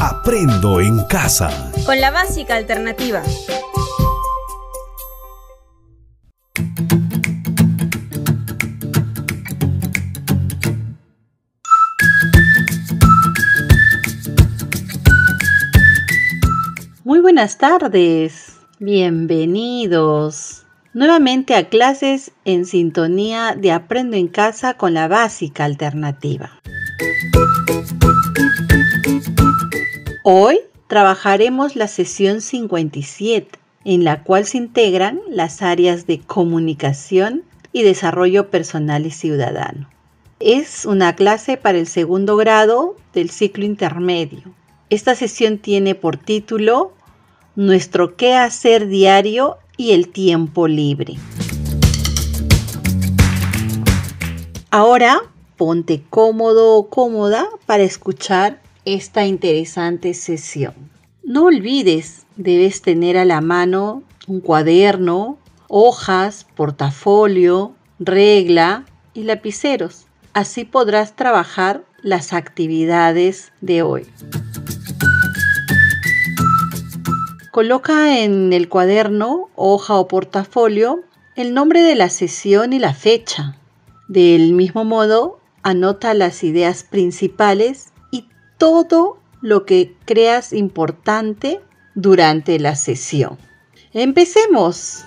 Aprendo en casa. Con la básica alternativa. Muy buenas tardes, bienvenidos nuevamente a clases en sintonía de Aprendo en casa con la básica alternativa. Hoy trabajaremos la sesión 57, en la cual se integran las áreas de comunicación y desarrollo personal y ciudadano. Es una clase para el segundo grado del ciclo intermedio. Esta sesión tiene por título Nuestro qué hacer diario y el tiempo libre. Ahora ponte cómodo o cómoda para escuchar esta interesante sesión. No olvides, debes tener a la mano un cuaderno, hojas, portafolio, regla y lapiceros. Así podrás trabajar las actividades de hoy. Coloca en el cuaderno, hoja o portafolio el nombre de la sesión y la fecha. Del mismo modo, anota las ideas principales todo lo que creas importante durante la sesión. Empecemos.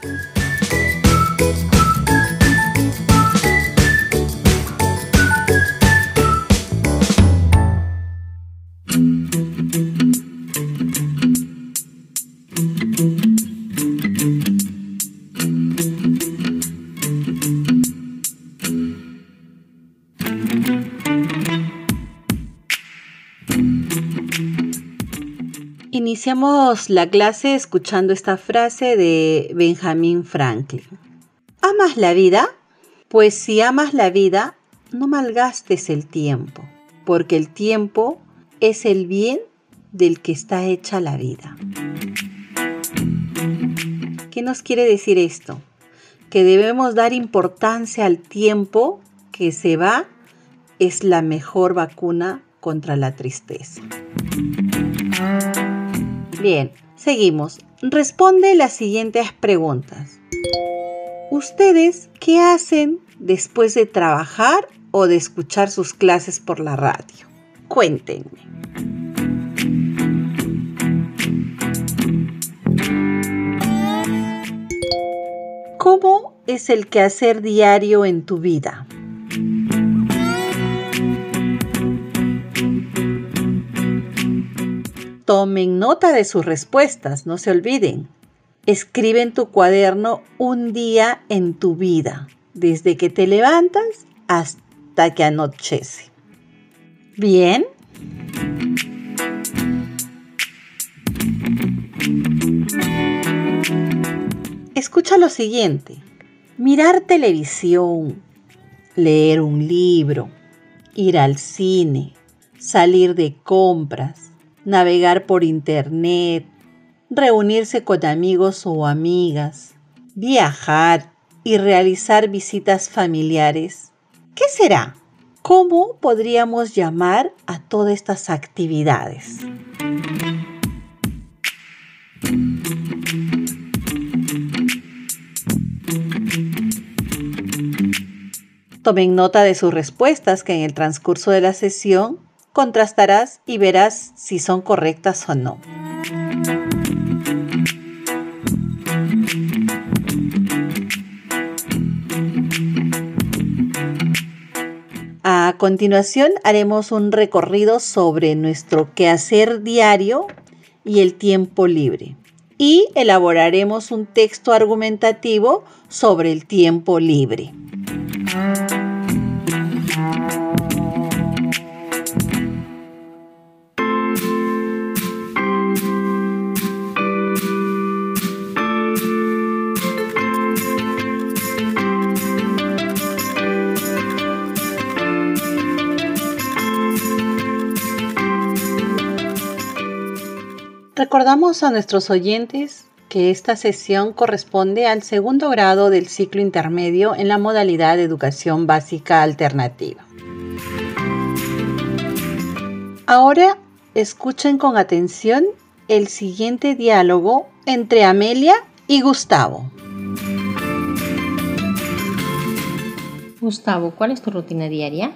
Iniciamos la clase escuchando esta frase de Benjamin Franklin. ¿Amas la vida? Pues si amas la vida, no malgastes el tiempo, porque el tiempo es el bien del que está hecha la vida. ¿Qué nos quiere decir esto? Que debemos dar importancia al tiempo que se va, es la mejor vacuna contra la tristeza. Bien, seguimos. Responde las siguientes preguntas. ¿Ustedes qué hacen después de trabajar o de escuchar sus clases por la radio? Cuéntenme. ¿Cómo es el quehacer diario en tu vida? Tomen nota de sus respuestas, no se olviden. Escribe en tu cuaderno un día en tu vida, desde que te levantas hasta que anochece. ¿Bien? Escucha lo siguiente. Mirar televisión, leer un libro, ir al cine, salir de compras, navegar por internet, reunirse con amigos o amigas, viajar y realizar visitas familiares. ¿Qué será? ¿Cómo podríamos llamar a todas estas actividades? Tomen nota de sus respuestas que en el transcurso de la sesión contrastarás y verás si son correctas o no. A continuación haremos un recorrido sobre nuestro quehacer diario y el tiempo libre y elaboraremos un texto argumentativo sobre el tiempo libre. Recordamos a nuestros oyentes que esta sesión corresponde al segundo grado del ciclo intermedio en la modalidad de educación básica alternativa. Ahora escuchen con atención el siguiente diálogo entre Amelia y Gustavo. Gustavo, ¿cuál es tu rutina diaria?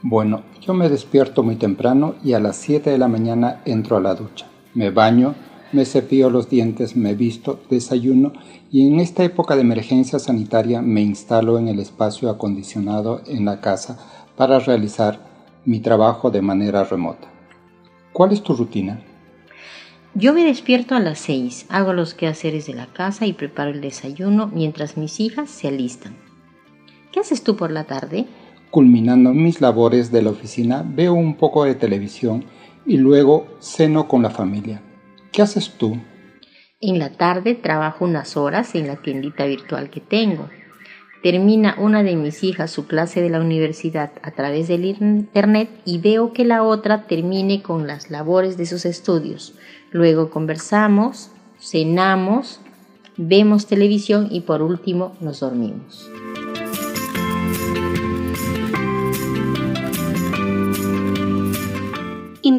Bueno, yo me despierto muy temprano y a las 7 de la mañana entro a la ducha. Me baño, me cepillo los dientes, me visto, desayuno y en esta época de emergencia sanitaria me instalo en el espacio acondicionado en la casa para realizar mi trabajo de manera remota. ¿Cuál es tu rutina? Yo me despierto a las 6, hago los quehaceres de la casa y preparo el desayuno mientras mis hijas se alistan. ¿Qué haces tú por la tarde? Culminando mis labores de la oficina, veo un poco de televisión y luego ceno con la familia. ¿Qué haces tú? En la tarde trabajo unas horas en la tiendita virtual que tengo. Termina una de mis hijas su clase de la universidad a través del internet y veo que la otra termine con las labores de sus estudios. Luego conversamos, cenamos, vemos televisión y por último nos dormimos.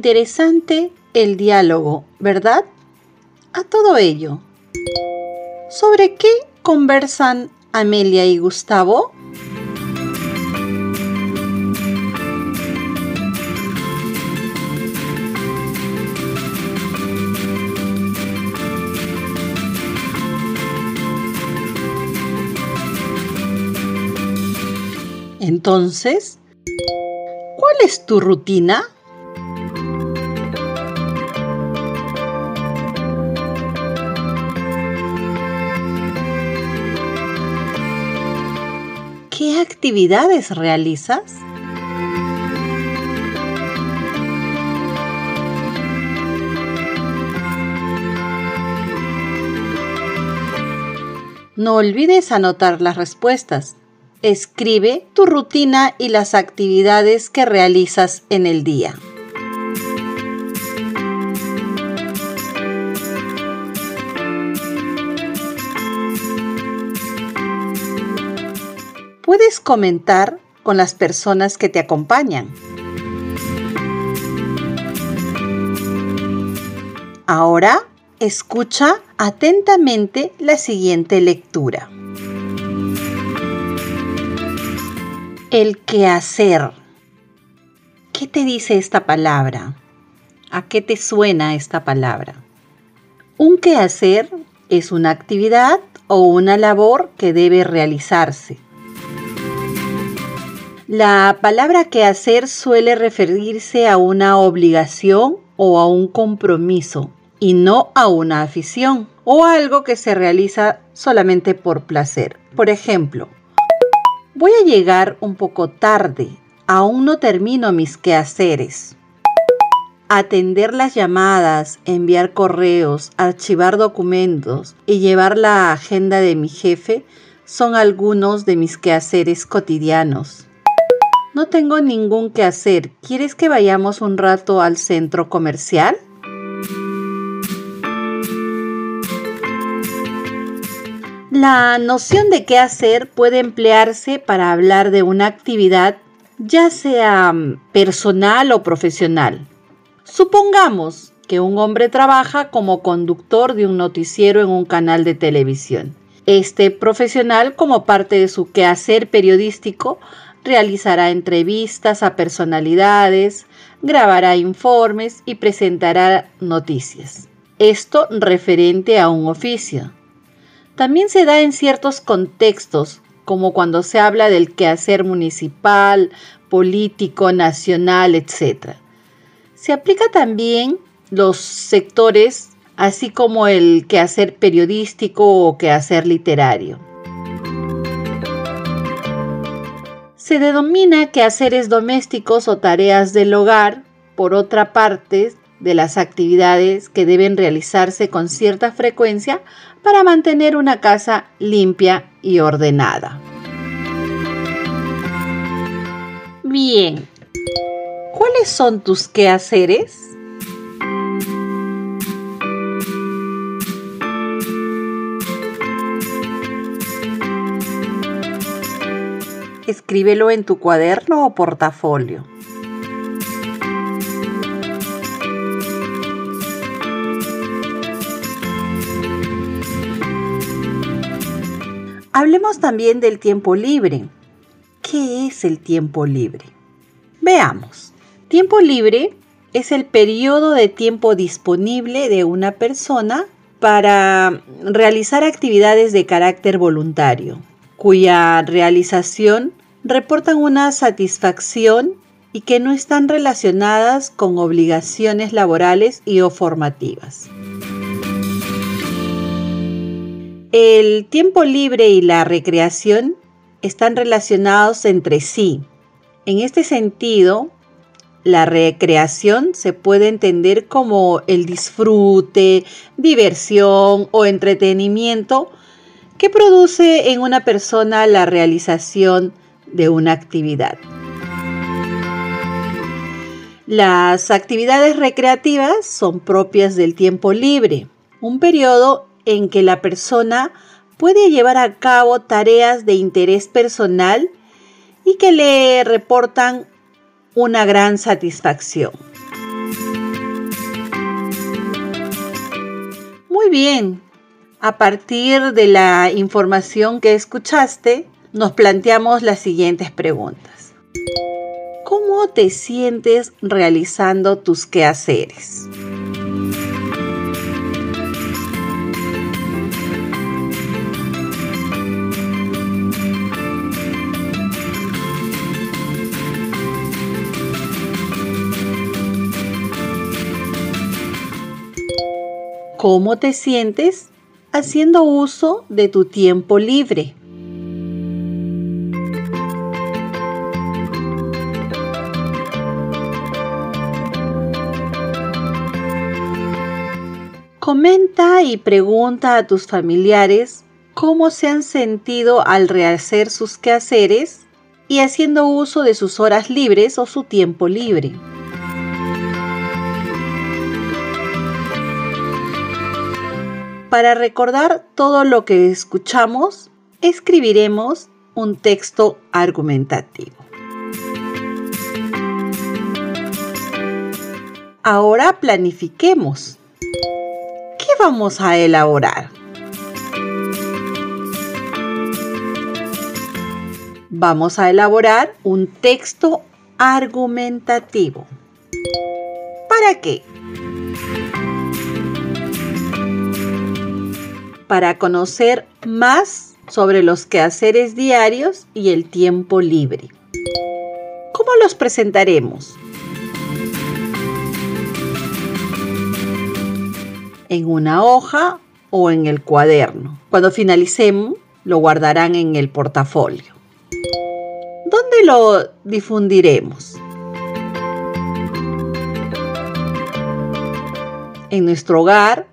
Interesante el diálogo, ¿verdad? A todo ello. ¿Sobre qué conversan Amelia y Gustavo? Entonces, ¿cuál es tu rutina? Actividades realizas? No olvides anotar las respuestas. Escribe tu rutina y las actividades que realizas en el día. Puedes comentar con las personas que te acompañan. Ahora escucha atentamente la siguiente lectura. El quehacer. ¿Qué te dice esta palabra? ¿A qué te suena esta palabra? Un quehacer es una actividad o una labor que debe realizarse. La palabra quehacer suele referirse a una obligación o a un compromiso y no a una afición o algo que se realiza solamente por placer. Por ejemplo, voy a llegar un poco tarde, aún no termino mis quehaceres. Atender las llamadas, enviar correos, archivar documentos y llevar la agenda de mi jefe son algunos de mis quehaceres cotidianos. No tengo ningún que hacer. ¿Quieres que vayamos un rato al centro comercial? La noción de qué hacer puede emplearse para hablar de una actividad ya sea mm, personal o profesional. Supongamos que un hombre trabaja como conductor de un noticiero en un canal de televisión. Este profesional, como parte de su quehacer periodístico, realizará entrevistas a personalidades, grabará informes y presentará noticias. Esto referente a un oficio. También se da en ciertos contextos, como cuando se habla del quehacer municipal, político, nacional, etc. Se aplica también los sectores, así como el quehacer periodístico o quehacer literario. Se denomina quehaceres domésticos o tareas del hogar, por otra parte, de las actividades que deben realizarse con cierta frecuencia para mantener una casa limpia y ordenada. Bien, ¿cuáles son tus quehaceres? escríbelo en tu cuaderno o portafolio. Hablemos también del tiempo libre. ¿Qué es el tiempo libre? Veamos. Tiempo libre es el periodo de tiempo disponible de una persona para realizar actividades de carácter voluntario, cuya realización reportan una satisfacción y que no están relacionadas con obligaciones laborales y o formativas. El tiempo libre y la recreación están relacionados entre sí. En este sentido, la recreación se puede entender como el disfrute, diversión o entretenimiento que produce en una persona la realización de una actividad. Las actividades recreativas son propias del tiempo libre, un periodo en que la persona puede llevar a cabo tareas de interés personal y que le reportan una gran satisfacción. Muy bien, a partir de la información que escuchaste, nos planteamos las siguientes preguntas. ¿Cómo te sientes realizando tus quehaceres? ¿Cómo te sientes haciendo uso de tu tiempo libre? Y pregunta a tus familiares cómo se han sentido al rehacer sus quehaceres y haciendo uso de sus horas libres o su tiempo libre. Para recordar todo lo que escuchamos, escribiremos un texto argumentativo. Ahora planifiquemos. ¿Qué vamos a elaborar? Vamos a elaborar un texto argumentativo. ¿Para qué? para conocer más sobre los quehaceres diarios y el tiempo libre. ¿Cómo los presentaremos? En una hoja o en el cuaderno. Cuando finalicemos, lo guardarán en el portafolio. ¿Dónde lo difundiremos? En nuestro hogar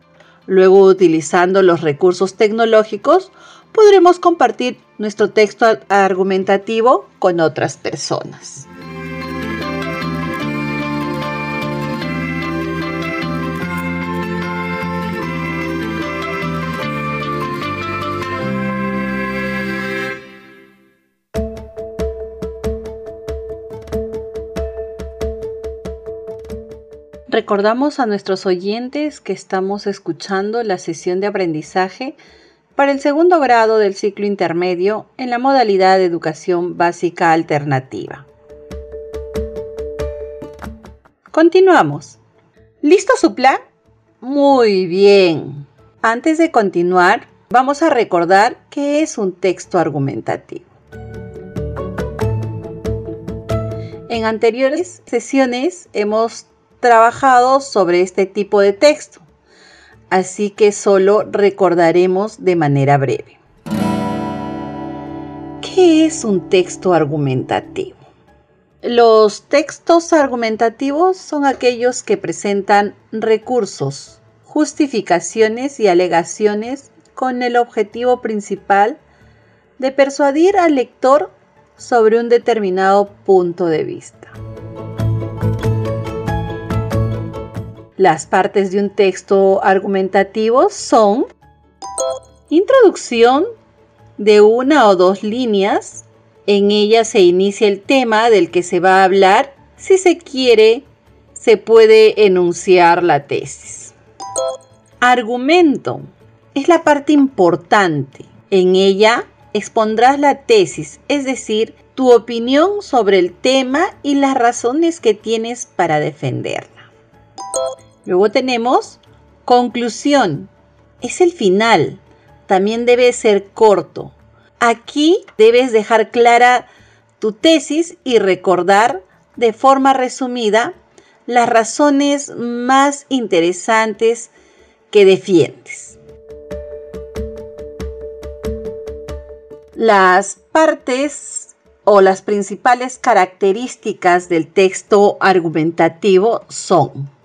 Luego, utilizando los recursos tecnológicos, podremos compartir nuestro texto argumentativo con otras personas. Recordamos a nuestros oyentes que estamos escuchando la sesión de aprendizaje para el segundo grado del ciclo intermedio en la modalidad de educación básica alternativa. Continuamos. ¿Listo su plan? Muy bien. Antes de continuar, vamos a recordar qué es un texto argumentativo. En anteriores sesiones hemos trabajado sobre este tipo de texto, así que solo recordaremos de manera breve. ¿Qué es un texto argumentativo? Los textos argumentativos son aquellos que presentan recursos, justificaciones y alegaciones con el objetivo principal de persuadir al lector sobre un determinado punto de vista. Las partes de un texto argumentativo son introducción de una o dos líneas. En ella se inicia el tema del que se va a hablar. Si se quiere, se puede enunciar la tesis. Argumento es la parte importante. En ella expondrás la tesis, es decir, tu opinión sobre el tema y las razones que tienes para defenderla. Luego tenemos conclusión. Es el final. También debe ser corto. Aquí debes dejar clara tu tesis y recordar de forma resumida las razones más interesantes que defiendes. Las partes o las principales características del texto argumentativo son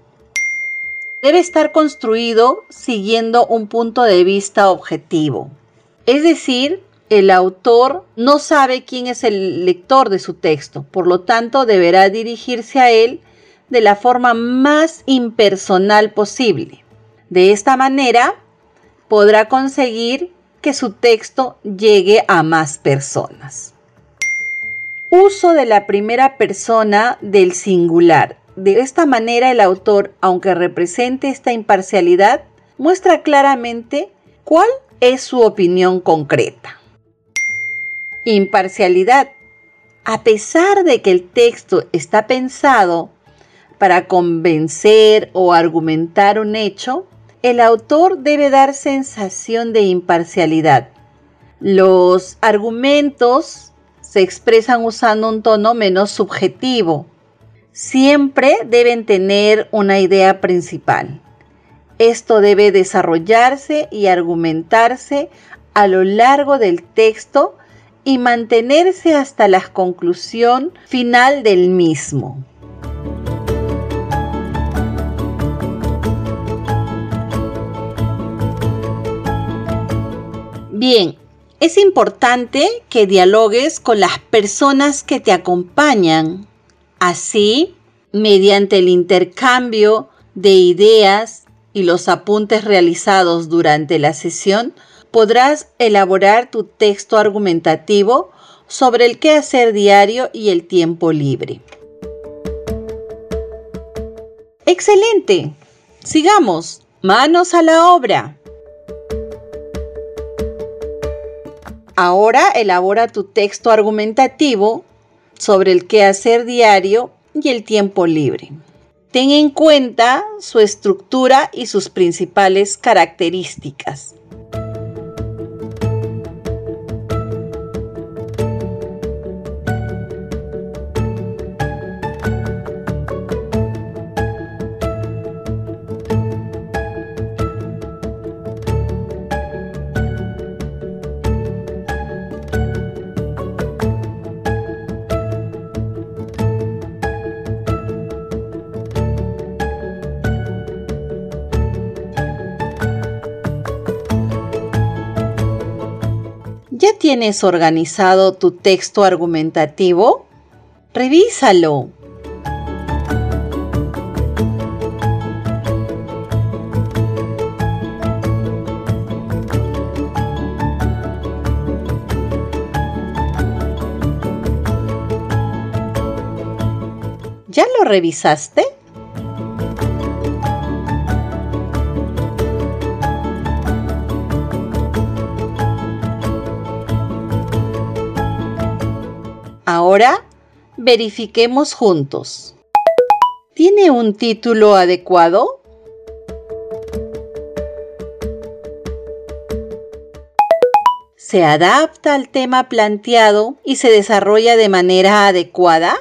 debe estar construido siguiendo un punto de vista objetivo. Es decir, el autor no sabe quién es el lector de su texto, por lo tanto deberá dirigirse a él de la forma más impersonal posible. De esta manera podrá conseguir que su texto llegue a más personas. Uso de la primera persona del singular. De esta manera el autor, aunque represente esta imparcialidad, muestra claramente cuál es su opinión concreta. Imparcialidad. A pesar de que el texto está pensado para convencer o argumentar un hecho, el autor debe dar sensación de imparcialidad. Los argumentos se expresan usando un tono menos subjetivo. Siempre deben tener una idea principal. Esto debe desarrollarse y argumentarse a lo largo del texto y mantenerse hasta la conclusión final del mismo. Bien, es importante que dialogues con las personas que te acompañan. Así, mediante el intercambio de ideas y los apuntes realizados durante la sesión, podrás elaborar tu texto argumentativo sobre el quehacer diario y el tiempo libre. Excelente. Sigamos. Manos a la obra. Ahora elabora tu texto argumentativo sobre el quehacer diario y el tiempo libre. Ten en cuenta su estructura y sus principales características. Tienes organizado tu texto argumentativo? Revísalo. ¿Ya lo revisaste? Ahora verifiquemos juntos. ¿Tiene un título adecuado? ¿Se adapta al tema planteado y se desarrolla de manera adecuada?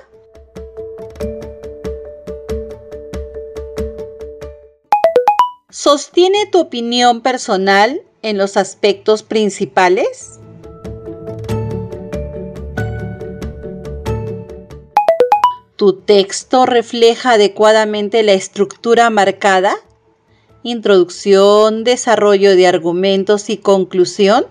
¿Sostiene tu opinión personal en los aspectos principales? ¿Tu texto refleja adecuadamente la estructura marcada? Introducción, desarrollo de argumentos y conclusión.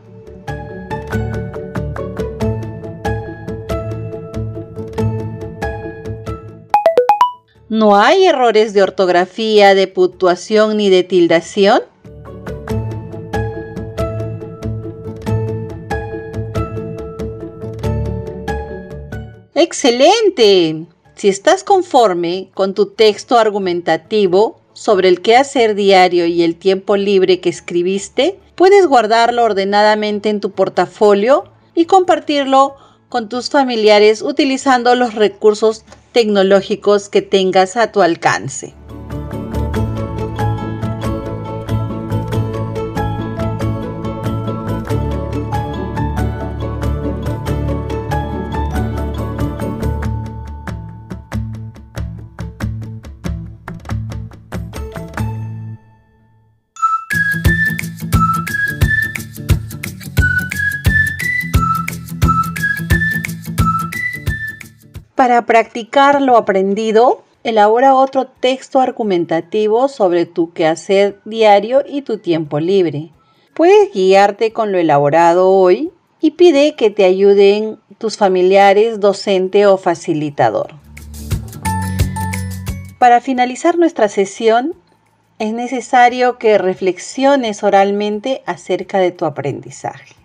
¿No hay errores de ortografía, de puntuación ni de tildación? ¡Excelente! Si estás conforme con tu texto argumentativo sobre el quehacer diario y el tiempo libre que escribiste, puedes guardarlo ordenadamente en tu portafolio y compartirlo con tus familiares utilizando los recursos tecnológicos que tengas a tu alcance. Para practicar lo aprendido, elabora otro texto argumentativo sobre tu quehacer diario y tu tiempo libre. Puedes guiarte con lo elaborado hoy y pide que te ayuden tus familiares, docente o facilitador. Para finalizar nuestra sesión, es necesario que reflexiones oralmente acerca de tu aprendizaje.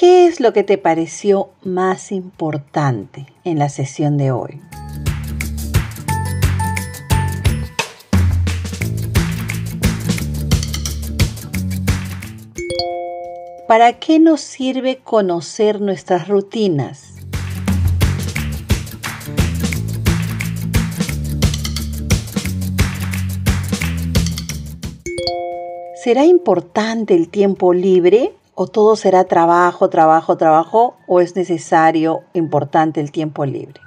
¿Qué es lo que te pareció más importante en la sesión de hoy? ¿Para qué nos sirve conocer nuestras rutinas? ¿Será importante el tiempo libre ¿O todo será trabajo, trabajo, trabajo? ¿O es necesario, importante el tiempo libre?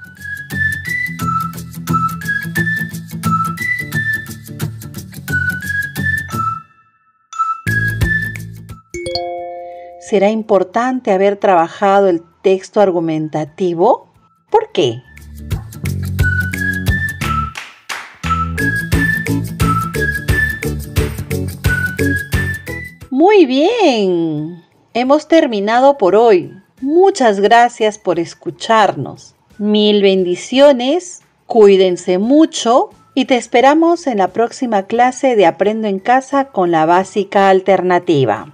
¿Será importante haber trabajado el texto argumentativo? ¿Por qué? Muy bien, hemos terminado por hoy. Muchas gracias por escucharnos. Mil bendiciones, cuídense mucho y te esperamos en la próxima clase de Aprendo en casa con la básica alternativa.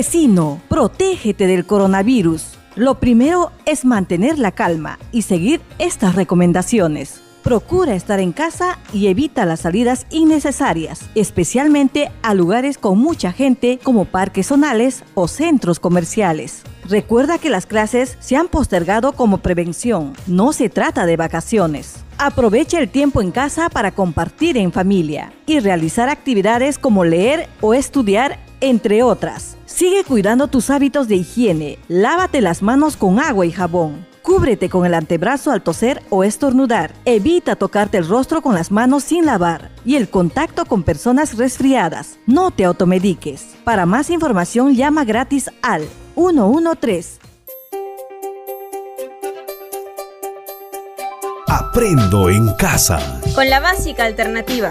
Vecino, protégete del coronavirus. Lo primero es mantener la calma y seguir estas recomendaciones. Procura estar en casa y evita las salidas innecesarias, especialmente a lugares con mucha gente como parques zonales o centros comerciales. Recuerda que las clases se han postergado como prevención, no se trata de vacaciones. Aprovecha el tiempo en casa para compartir en familia y realizar actividades como leer o estudiar, entre otras. Sigue cuidando tus hábitos de higiene. Lávate las manos con agua y jabón. Cúbrete con el antebrazo al toser o estornudar. Evita tocarte el rostro con las manos sin lavar. Y el contacto con personas resfriadas. No te automediques. Para más información llama gratis al 113. Aprendo en casa. Con la básica alternativa.